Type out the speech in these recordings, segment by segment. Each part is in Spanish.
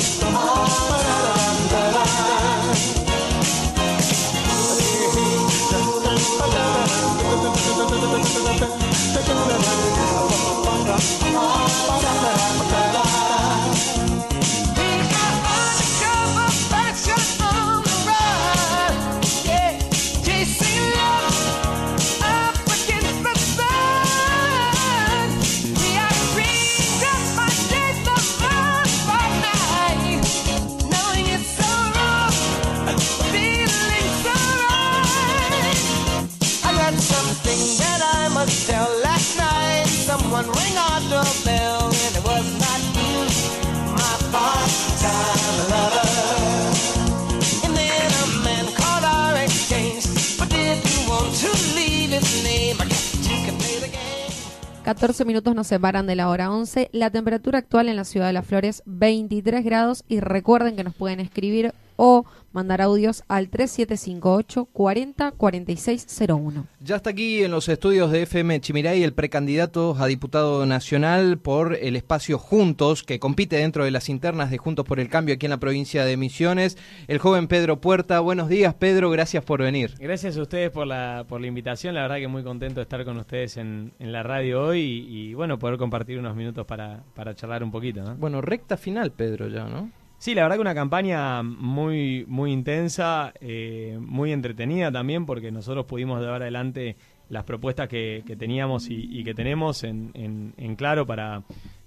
Oh, someone rang our doorbell, and it was not you, my part-time lover. And then a man called our exchange, but didn't want to leave his name. I guess you can play the game. 14 minutos nos separan de la hora 11. La temperatura actual en la ciudad de Las Flores, 23 grados. Y recuerden que nos pueden escribir o mandar audios al 3758 40 4601. Ya está aquí en los estudios de FM Chimiray el precandidato a diputado nacional por el espacio Juntos, que compite dentro de las internas de Juntos por el Cambio aquí en la provincia de Misiones, el joven Pedro Puerta. Buenos días, Pedro, gracias por venir. Gracias a ustedes por la, por la invitación, la verdad que muy contento de estar con ustedes en, en la radio hoy y, y, bueno, poder compartir unos minutos para, para charlar un poquito. ¿no? Bueno, recta final, Pedro, ya, ¿no? Sí, la verdad que una campaña muy, muy intensa, eh, muy entretenida también, porque nosotros pudimos llevar adelante las propuestas que, que teníamos y, y, que tenemos en, en, en claro para,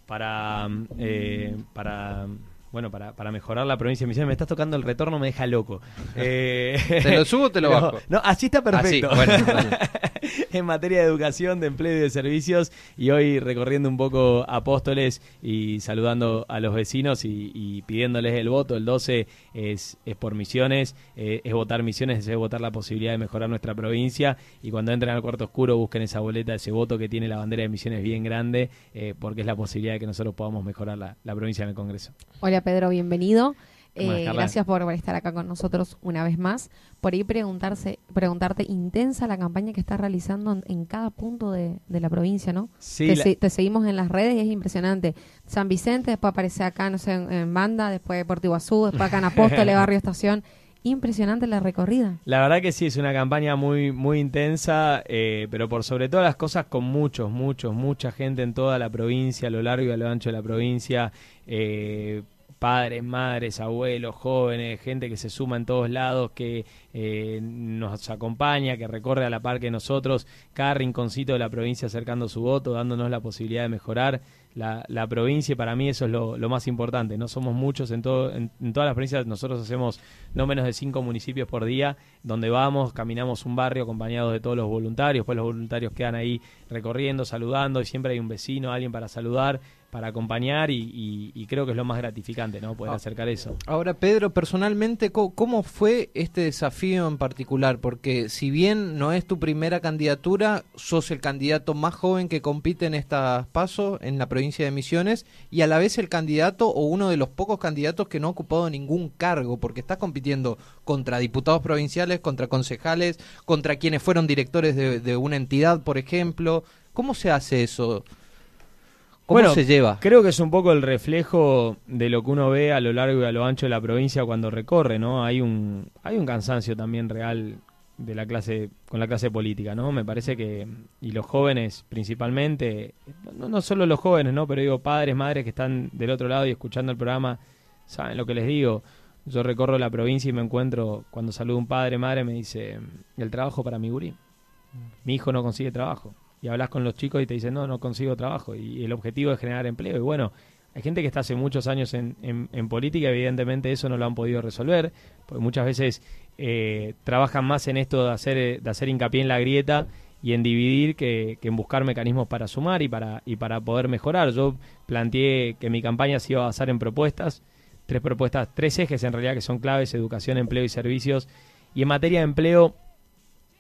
para, eh, para bueno, para, para mejorar la provincia de Misiones. Me estás tocando el retorno, me deja loco. Eh, ¿Te lo subo o te lo bajo? No, así está perfecto. Así, bueno, vale. en materia de educación, de empleo y de servicios. Y hoy recorriendo un poco Apóstoles y saludando a los vecinos y, pidiéndoles el voto. El 12 es, es por misiones, eh, es votar misiones, es votar la posibilidad de mejorar nuestra provincia. Y cuando entren al cuarto oscuro, busquen esa boleta, ese voto que tiene la bandera de misiones bien grande, eh, porque es la posibilidad de que nosotros podamos mejorar la, la provincia en el Congreso. Hola Pedro, bienvenido. ¿Cómo Eh, gracias por estar acá con nosotros una vez más. Por ahí preguntarse, preguntarte, intensa la campaña que estás realizando en, en cada punto de, de la provincia, ¿no? Sí, te, la- se- te seguimos en las redes y es impresionante. San Vicente, después aparece acá, no sé, en, en Banda, después Puerto Iguazú, después acá en Apóstoles, Barrio Estación. Impresionante la recorrida. La verdad que sí, es una campaña muy, muy intensa, eh, pero por sobre todas las cosas con muchos, muchos, mucha gente en toda la provincia, a lo largo y a lo ancho de la provincia, eh, padres, madres, abuelos, jóvenes, gente que se suma en todos lados, que eh, nos acompaña, que recorre a la par que nosotros, cada rinconcito de la provincia acercando su voto, dándonos la posibilidad de mejorar la, la provincia. Y para mí eso es lo, lo más importante. No somos muchos en, todo, en, en todas las provincias, nosotros hacemos no menos de cinco municipios por día, donde vamos, caminamos un barrio acompañados de todos los voluntarios, pues los voluntarios quedan ahí recorriendo, saludando y siempre hay un vecino, alguien para saludar, para acompañar y, y- y creo que es lo más gratificante, ¿no? Poder Ah. acercar eso. Ahora, Pedro, personalmente, ¿cómo, cómo fue este desafío en particular? Porque si bien no es tu primera candidatura, sos el candidato más joven que compite en estas pasos en la provincia de Misiones y a la vez el candidato o uno de los pocos candidatos que no ha ocupado ningún cargo, porque estás compitiendo contra diputados provinciales, contra concejales, contra quienes fueron directores de, de una entidad, por ejemplo. ¿Cómo se hace eso? ¿Cómo bueno, se lleva? Creo que es un poco el reflejo de lo que uno ve a lo largo y a lo ancho de la provincia cuando recorre, ¿no? Hay un, hay un cansancio también real de la clase con la clase política, ¿no? Me parece que y los jóvenes principalmente, no, no solo los jóvenes, ¿no? Pero digo padres, madres que están del otro lado y escuchando el programa, saben lo que les digo. Yo recorro la provincia y me encuentro cuando saludo a un padre, madre me dice, "El trabajo para mi gurí. Mi hijo no consigue trabajo." Y hablas con los chicos y te dicen, "No, no consigo trabajo." Y el objetivo es generar empleo y bueno, hay gente que está hace muchos años en, en, política, evidentemente eso no lo han podido resolver, porque muchas veces eh, trabajan más en esto de hacer, de hacer hincapié en la grieta y en dividir que, que, en buscar mecanismos para sumar y para, y para poder mejorar. Yo planteé que mi campaña se iba a basar en propuestas, tres propuestas, tres ejes en realidad que son claves, educación, empleo y servicios. Y en materia de empleo,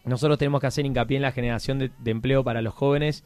nosotros tenemos que hacer hincapié en la generación de, empleo para los jóvenes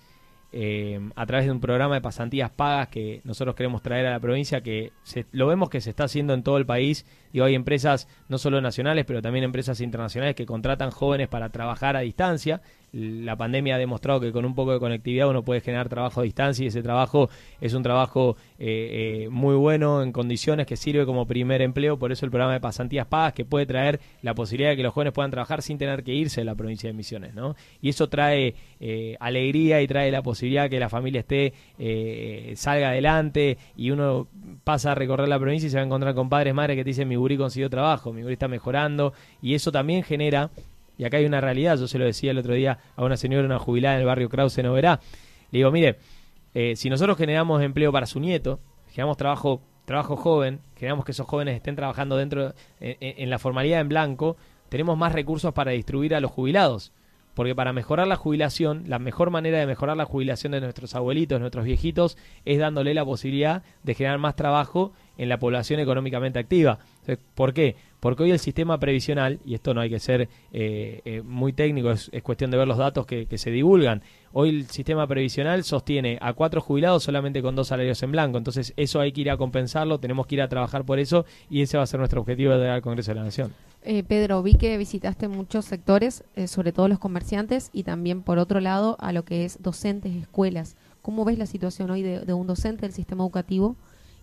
eh, a través de un programa de pasantías pagas que nosotros queremos traer a la provincia, que se, lo vemos que se está haciendo en todo el país. y hay empresas no solo nacionales, pero también empresas internacionales que contratan jóvenes para trabajar a distancia la pandemia ha demostrado que con un poco de conectividad uno puede generar trabajo a distancia y ese trabajo es un trabajo eh, eh, muy bueno en condiciones que sirve como primer empleo, por eso el programa de pasantías pagas que puede traer la posibilidad de que los jóvenes puedan trabajar sin tener que irse de la provincia de Misiones, ¿no? Y eso trae eh, alegría y trae la posibilidad que la familia esté eh, salga adelante y uno pasa a recorrer la provincia y se va a encontrar con padres, madres que te dicen mi gurí consiguió trabajo, mi gurí está mejorando y eso también genera y acá hay una realidad, yo se lo decía el otro día a una señora, una jubilada en el barrio Krause no verá. Le digo, mire, eh, si nosotros generamos empleo para su nieto, generamos trabajo, trabajo joven, generamos que esos jóvenes estén trabajando dentro en, en la formalidad en blanco, tenemos más recursos para distribuir a los jubilados. Porque para mejorar la jubilación, la mejor manera de mejorar la jubilación de nuestros abuelitos, nuestros viejitos, es dándole la posibilidad de generar más trabajo en la población económicamente activa. ¿Por qué? Porque hoy el sistema previsional, y esto no hay que ser eh, eh, muy técnico, es, es, cuestión de ver los datos que, se divulgan, hoy el sistema previsional sostiene a cuatro jubilados solamente con dos salarios en blanco, entonces eso hay que ir a compensarlo, tenemos que ir a trabajar por eso y ese va a ser nuestro objetivo de al Congreso de la Nación. Eh, Pedro, vi que visitaste muchos sectores, eh, sobre todo los comerciantes y también por otro lado a lo que es docentes, escuelas. ¿Cómo ves la situación hoy de un docente del sistema educativo?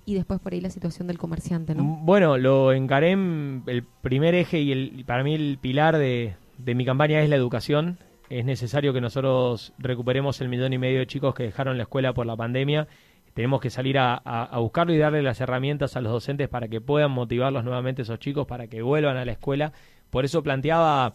Y después por ahí la situación del comerciante, ¿no? Bueno, lo encaré el primer eje y el, para mí el pilar de, de, mi campaña es la educación. Es necesario que nosotros recuperemos el millón y medio de chicos que dejaron la escuela por la pandemia. Tenemos que salir a, buscarlo y darle las herramientas a los docentes para que puedan motivarlos nuevamente esos chicos, para que vuelvan a la escuela. Por eso planteaba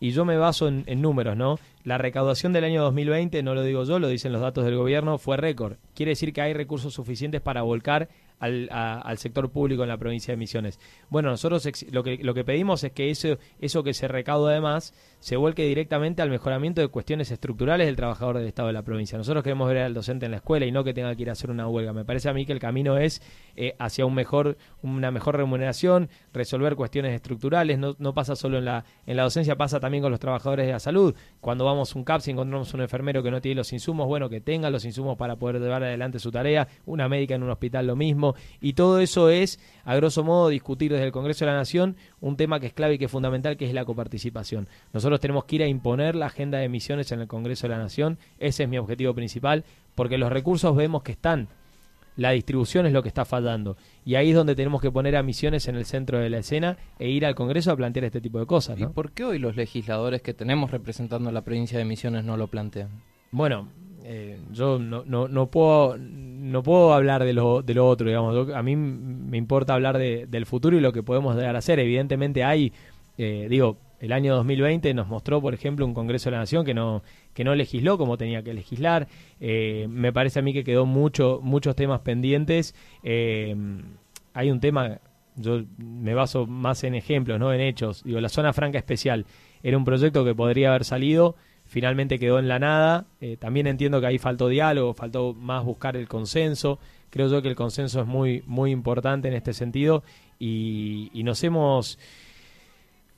y yo me baso en, en, números, ¿no? La recaudación del año 2020, no lo digo yo, lo dicen los datos del gobierno, fue récord. Quiere decir que hay recursos suficientes para volcar al, sector público en la provincia de Misiones. Bueno, nosotros lo que, lo que pedimos es que eso, eso que se recauda además se vuelque directamente al mejoramiento de cuestiones estructurales del trabajador del Estado de la provincia. Nosotros queremos ver al docente en la escuela y no que tenga que ir a hacer una huelga. Me parece a mí que el camino es eh, hacia un mejor, una mejor remuneración, resolver cuestiones estructurales. No, no pasa solo en la, en la docencia, pasa también con los trabajadores de la salud. Cuando vamos a un CAPS y encontramos un enfermero que no tiene los insumos, bueno, que tenga los insumos para poder llevar adelante su tarea. Una médica en un hospital lo mismo. Y todo eso es, a grosso modo, discutir desde el Congreso de la Nación un tema que es clave y que es fundamental, que es la coparticipación. Nosotros tenemos que ir a imponer la agenda de emisiones en el Congreso de la Nación. Ese es mi objetivo principal, porque los recursos vemos que están. La distribución es lo que está fallando. Y ahí es donde tenemos que poner a misiones en el centro de la escena e ir al Congreso a plantear este tipo de cosas. ¿no? ¿Y por qué hoy los legisladores que tenemos representando a la provincia de Misiones no lo plantean? Bueno, eh, yo no, no, no, puedo no puedo hablar de lo, de lo otro, digamos. A mí me importa hablar de, del futuro y lo que podemos llegar a hacer. Evidentemente hay, eh, digo, el año 2020 nos mostró, por ejemplo, un Congreso de la Nación que no que no legisló como tenía que legislar. Eh, me parece a mí que quedó mucho muchos temas pendientes. Eh, hay un tema, yo me baso más en ejemplos, no en hechos. Digo, la zona franca especial era un proyecto que podría haber salido finalmente quedó en la nada. Eh, también entiendo que ahí faltó diálogo, faltó más buscar el consenso. Creo yo que el consenso es muy, muy importante en este sentido y, y nos hemos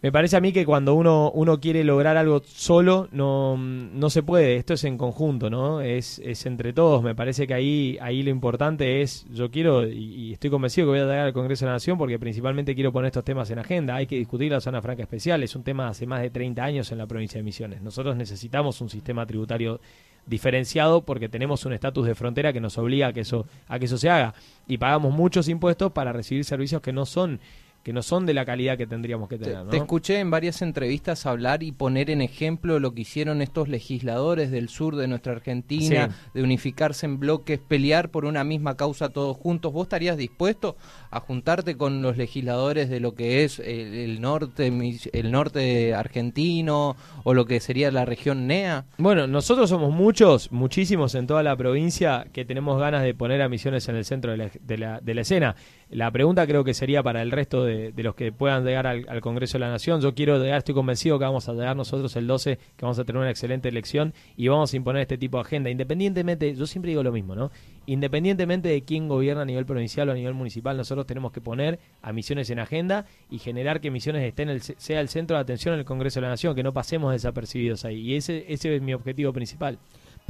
Me parece a mí que cuando uno, uno quiere lograr algo solo, no, no se puede. Esto es en conjunto, ¿no? Es, es entre todos. Me parece que ahí, ahí lo importante es, yo quiero, y, estoy convencido que voy a llegar al Congreso de la Nación porque principalmente quiero poner estos temas en agenda. Hay que discutir la zona franca especial. Es un tema hace más de 30 años en la provincia de Misiones. Nosotros necesitamos un sistema tributario diferenciado porque tenemos un estatus de frontera que nos obliga a que eso a que eso se haga y pagamos muchos impuestos para recibir servicios que no son que no son de la calidad que tendríamos que tener. Te, escuché en varias entrevistas hablar y poner en ejemplo lo que hicieron estos legisladores del sur de nuestra Argentina, de unificarse en bloques, pelear por una misma causa todos juntos. ¿Vos estarías dispuesto a juntarte con los legisladores de lo que es el, norte, el norte argentino o lo que sería la región NEA? Bueno, nosotros somos muchos, muchísimos en toda la provincia que tenemos ganas de poner a Misiones en el centro de la, de la, de la escena. La pregunta creo que sería para el resto de, los que puedan llegar al, Congreso de la Nación. Yo quiero llegar, estoy convencido que vamos a llegar nosotros el 12, que vamos a tener una excelente elección y vamos a imponer este tipo de agenda. Independientemente, yo siempre digo lo mismo, ¿no? Independientemente de quién gobierna a nivel provincial o a nivel municipal, nosotros tenemos que poner a Misiones en agenda y generar que Misiones esté en el, sea el centro de atención en el Congreso de la Nación, que no pasemos desapercibidos ahí. Y ese, ese es mi objetivo principal.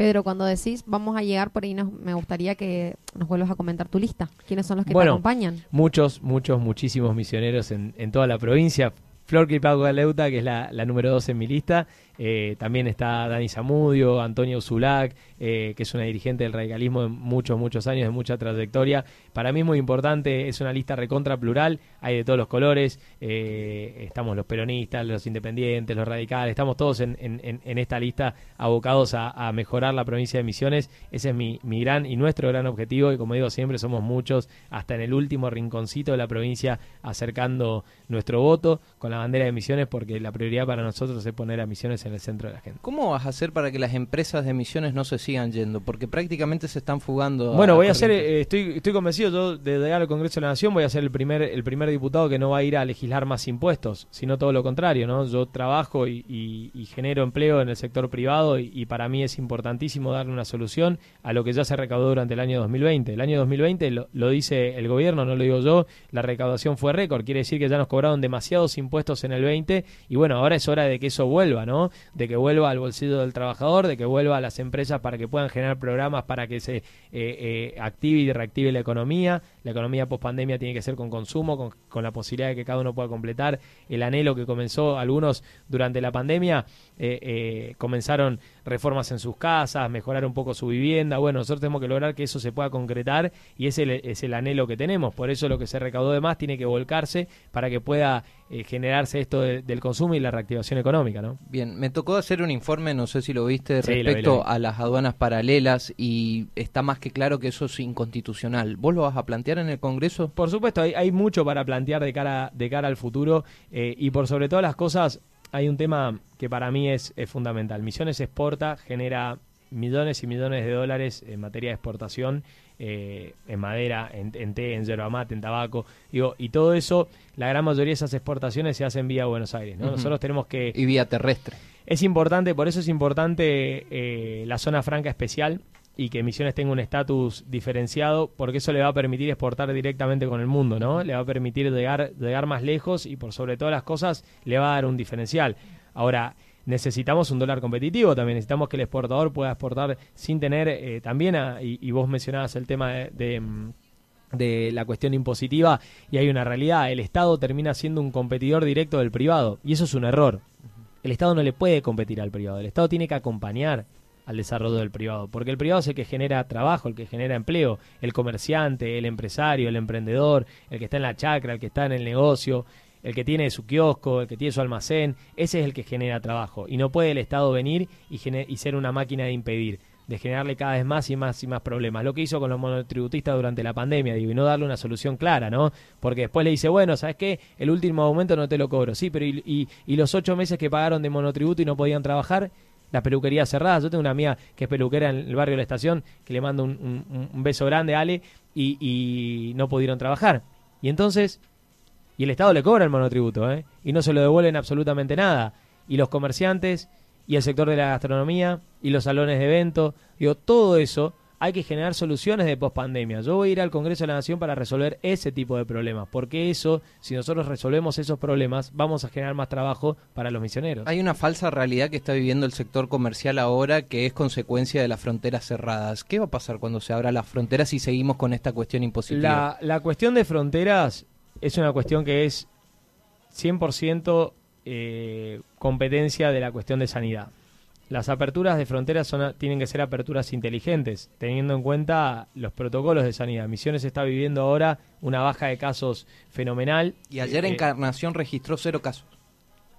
Pedro, cuando decís vamos a llegar por ahí, nos, me gustaría que nos vuelvas a comentar tu lista. ¿Quiénes son los que te acompañan? Muchos, muchos, muchísimos misioneros en, en toda la provincia. Flor Leuta, que es la, la número dos en mi lista, eh, también está Dani Zamudio, Antonio Zulac, eh, que es una dirigente del radicalismo de muchos, muchos años, de mucha trayectoria. Para mí es muy importante, es una lista recontra plural, hay de todos los colores, eh, estamos los peronistas, los independientes, los radicales, estamos todos en, esta lista abocados a, mejorar la provincia de Misiones. Ese es mi, mi gran y nuestro gran objetivo y como digo siempre somos muchos, hasta en el último rinconcito de la provincia acercando nuestro voto con la bandera de Misiones porque la prioridad para nosotros es poner a Misiones en el centro de la gente. ¿Cómo vas a hacer para que las empresas de emisiones no se sigan yendo? Porque prácticamente se están fugando. Bueno, voy a ser, eh, estoy, estoy convencido yo de llegar al Congreso de la Nación, voy a ser el primer, el primer diputado que no va a ir a legislar más impuestos, sino todo lo contrario, ¿no? Yo trabajo y, genero empleo en el sector privado y, para mí es importantísimo darle una solución a lo que ya se recaudó durante el año 2020. El año 2020 lo, lo dice el gobierno, no lo digo yo, la recaudación fue récord, quiere decir que ya nos cobraron demasiados impuestos en el 20 y bueno, ahora es hora de que eso vuelva, ¿no? de que vuelva al bolsillo del trabajador, de que vuelva a las empresas para que puedan generar programas para que se eh, eh, active y reactive la economía. La economía post pandemia tiene que ser con consumo, con, la posibilidad de que cada uno pueda completar el anhelo que comenzó algunos durante la pandemia. Eh, comenzaron reformas en sus casas, mejorar un poco su vivienda. Bueno, nosotros tenemos que lograr que eso se pueda concretar y ese es el anhelo que tenemos. Por eso lo que se recaudó de más tiene que volcarse para que pueda generarse esto del consumo y la reactivación económica, ¿no? Bien, me tocó hacer un informe, no sé si lo viste, respecto a las aduanas paralelas y está más que claro que eso es inconstitucional. ¿Vos lo vas a plantear en el Congreso? Por supuesto, hay, mucho para plantear de cara, de cara al futuro eh, y por sobre todas las cosas hay un tema que para mí es, fundamental. Misiones exporta, genera millones y millones de dólares en materia de exportación, eh, en madera, en, té, en yerba mate, en tabaco, digo, y todo eso, la gran mayoría de esas exportaciones se hacen vía Buenos Aires, ¿no? Nosotros tenemos que... Y vía terrestre. Es importante, por eso es importante eh, la zona franca especial y que Misiones tenga un estatus diferenciado, porque eso le va a permitir exportar directamente con el mundo, ¿no? Le va a permitir llegar, llegar más lejos y por sobre todas las cosas le va a dar un diferencial. Ahora, necesitamos un dólar competitivo también, necesitamos que el exportador pueda exportar sin tener eh, también, y, vos mencionabas el tema de, de la cuestión impositiva y hay una realidad, el Estado termina siendo un competidor directo del privado y eso es un error. El Estado no le puede competir al privado, el Estado tiene que acompañar al desarrollo del privado, porque el privado es el que genera trabajo, el que genera empleo, el comerciante, el empresario, el emprendedor, el que está en la chacra, el que está en el negocio, el que tiene su kiosco, el que tiene su almacén, ese es el que genera trabajo y no puede el Estado venir y, y ser una máquina de impedir de generarle cada vez más y más y más problemas. Lo que hizo con los monotributistas durante la pandemia, digo, y no darle una solución clara, ¿no? Porque después le dice, bueno, ¿sabes qué? El último aumento no te lo cobro. Sí, pero y, y, los ocho meses que pagaron de monotributo y no podían trabajar, la peluquería cerrada. Yo tengo una amiga que es peluquera en el barrio de la estación, que le mando un, un, beso grande a Ale, y, y no pudieron trabajar. Y entonces, y el Estado le cobra el monotributo, ¿eh? Y no se lo devuelven absolutamente nada. Y los comerciantes y el sector de la gastronomía y los salones de eventos, digo, todo eso hay que generar soluciones de pospandemia. Yo voy a ir al Congreso de la Nación para resolver ese tipo de problemas, porque eso, si nosotros resolvemos esos problemas, vamos a generar más trabajo para los misioneros. Hay una falsa realidad que está viviendo el sector comercial ahora que es consecuencia de las fronteras cerradas. ¿Qué va a pasar cuando se abran las fronteras y seguimos con esta cuestión impositiva? La, la cuestión de fronteras es una cuestión que es 100% eh, competencia de la cuestión de sanidad. Las aperturas de fronteras son, tienen que ser aperturas inteligentes, teniendo en cuenta los protocolos de sanidad. Misiones está viviendo ahora una baja de casos fenomenal. Y ayer Eh, Encarnación registró cero casos.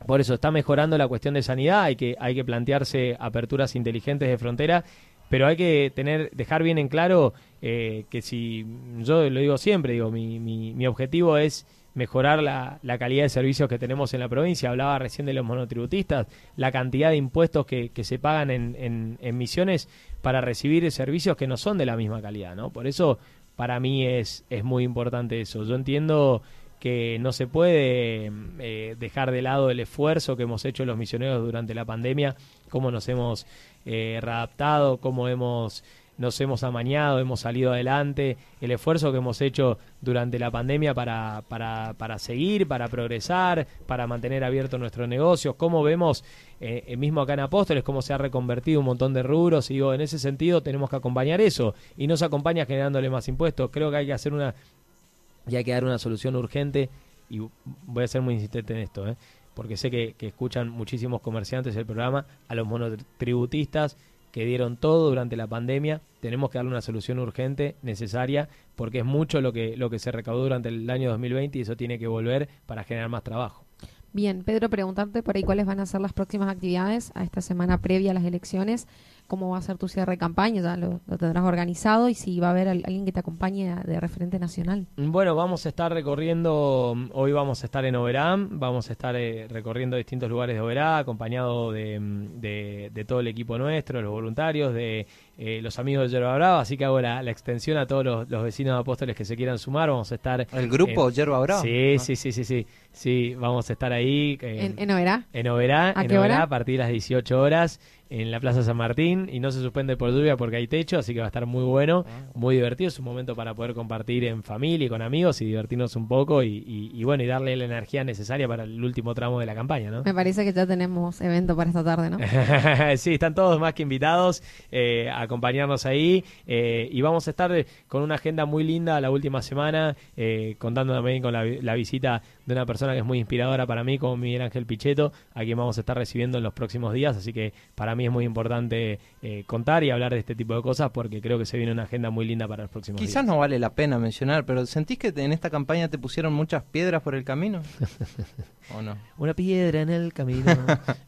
por eso está mejorando la cuestión de sanidad, hay que, hay que plantearse aperturas inteligentes de frontera, pero hay que tener, dejar bien en claro eh, que si, yo lo digo siempre, digo, mi, mi, objetivo es mejorar la, la calidad de servicios que tenemos en la provincia. Hablaba recién de los monotributistas, la cantidad de impuestos que, que se pagan en, en, en misiones para recibir servicios que no son de la misma calidad, ¿no? Por eso, para mí es, es muy importante eso. Yo entiendo que no se puede eh, dejar de lado el esfuerzo que hemos hecho los misioneros durante la pandemia, cómo nos hemos eh, readaptado, cómo hemos nos hemos amañado, hemos salido adelante, el esfuerzo que hemos hecho durante la pandemia para, para, para seguir, para progresar, para mantener abiertos nuestros negocios, cómo vemos eh, mismo acá en Apóstoles, cómo se ha reconvertido un montón de rubros, y digo, en ese sentido tenemos que acompañar eso, y no se acompaña generándole más impuestos, creo que hay que hacer una, y hay que dar una solución urgente, y voy a ser muy insistente en esto, ¿eh? Porque sé que, que escuchan muchísimos comerciantes el programa, a los monotributistas, que dieron todo durante la pandemia. Tenemos que darle una solución urgente, necesaria, porque es mucho lo que, lo que se recaudó durante el año 2020 y eso tiene que volver para generar más trabajo. Bien, Pedro, preguntarte por ahí cuáles van a ser las próximas actividades a esta semana previa a las elecciones, cómo va a ser tu cierre de campaña, ya lo, lo tendrás organizado y si va a haber al- alguien que te acompañe de referente nacional. Bueno, vamos a estar recorriendo, hoy vamos a estar en Oberá, vamos a estar eh, recorriendo distintos lugares de Oberá, acompañado de, mm, de- de todo el equipo nuestro, los voluntarios, de eh, los amigos de Yerba Brava, así que hago la, la extensión a todos los, los vecinos de Apóstoles que se quieran sumar, vamos a estar... ¿El grupo en- Yerba Brava? Sí, Ah. sí, sí, sí, sí, sí, vamos a estar ahí. eh, ¿En, en Oberá? en Oberá, ¿A en qué Oberá, hora? a partir de las 18 horas en la Plaza San Martín y no se suspende por lluvia porque hay techo, así que va a estar muy bueno, Ah. muy divertido, es un momento para poder compartir en familia y con amigos y divertirnos un poco y, y- y bueno, y darle la energía necesaria para el último tramo de la campaña, ¿no? Me parece que ya tenemos evento para esta tarde, ¿no? sí, están todos más que invitados eh, a acompañarnos ahí eh, y vamos a estar con una agenda muy linda la última semana, eh, contando también con la visita de una persona que es muy inspiradora para mí, como Miguel Ángel Pichetto, a quien vamos a estar recibiendo en los próximos días, así que para mí es muy importante eh, contar y hablar de este tipo de cosas porque creo que se viene una agenda muy linda para los próximos Quizás días. no vale la pena mencionar, pero ¿sentís que en esta campaña te pusieron muchas piedras por el camino? ¿O no? Una piedra en el camino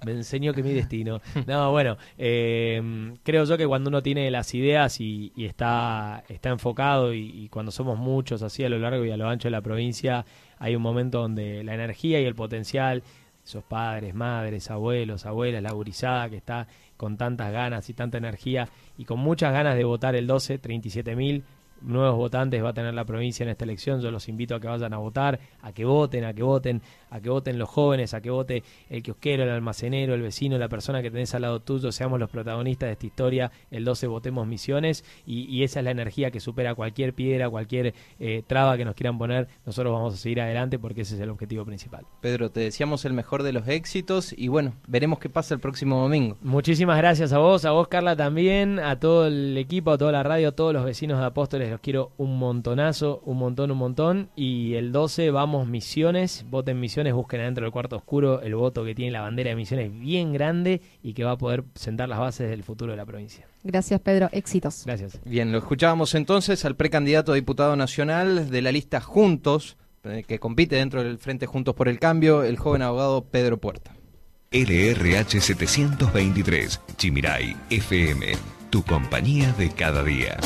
me enseñó que mi destino. No, bueno, eh, creo yo que cuando uno tiene las ideas y, y está, está enfocado y, y cuando somos muchos así a lo largo y a lo ancho de la provincia, hay un momento donde la energía y el potencial, esos padres, madres, abuelos, abuelas, la gurizada que está con tantas ganas y tanta energía y con muchas ganas de votar el 12, 37 mil nuevos votantes va a tener la provincia en esta elección. Yo los invito a que vayan a votar, a que voten, a que voten, a que voten los jóvenes, a que vote el kiosquero, el almacenero, el vecino, la persona que tenés al lado tuyo. Seamos los protagonistas de esta historia. El 12 votemos misiones y, y esa es la energía que supera cualquier piedra, cualquier eh, traba que nos quieran poner. Nosotros vamos a seguir adelante porque ese es el objetivo principal. Pedro, te deseamos el mejor de los éxitos y bueno, veremos qué pasa el próximo domingo. Muchísimas gracias a vos, a vos Carla también, a todo el equipo, a toda la radio, a todos los vecinos de Apóstoles, los quiero un montonazo, un montón, un montón. Y el 12 vamos Misiones, voten Misiones, busquen adentro del cuarto oscuro el voto que tiene la bandera de Misiones bien grande y que va a poder sentar las bases del futuro de la provincia. Gracias, Pedro. Éxitos. Gracias. Bien, lo escuchábamos entonces al precandidato a diputado nacional de la lista Juntos, eh, que compite dentro del Frente Juntos por el Cambio, el joven abogado Pedro Puerta. LRH 723, Chimiray, FM, tu compañía de cada día.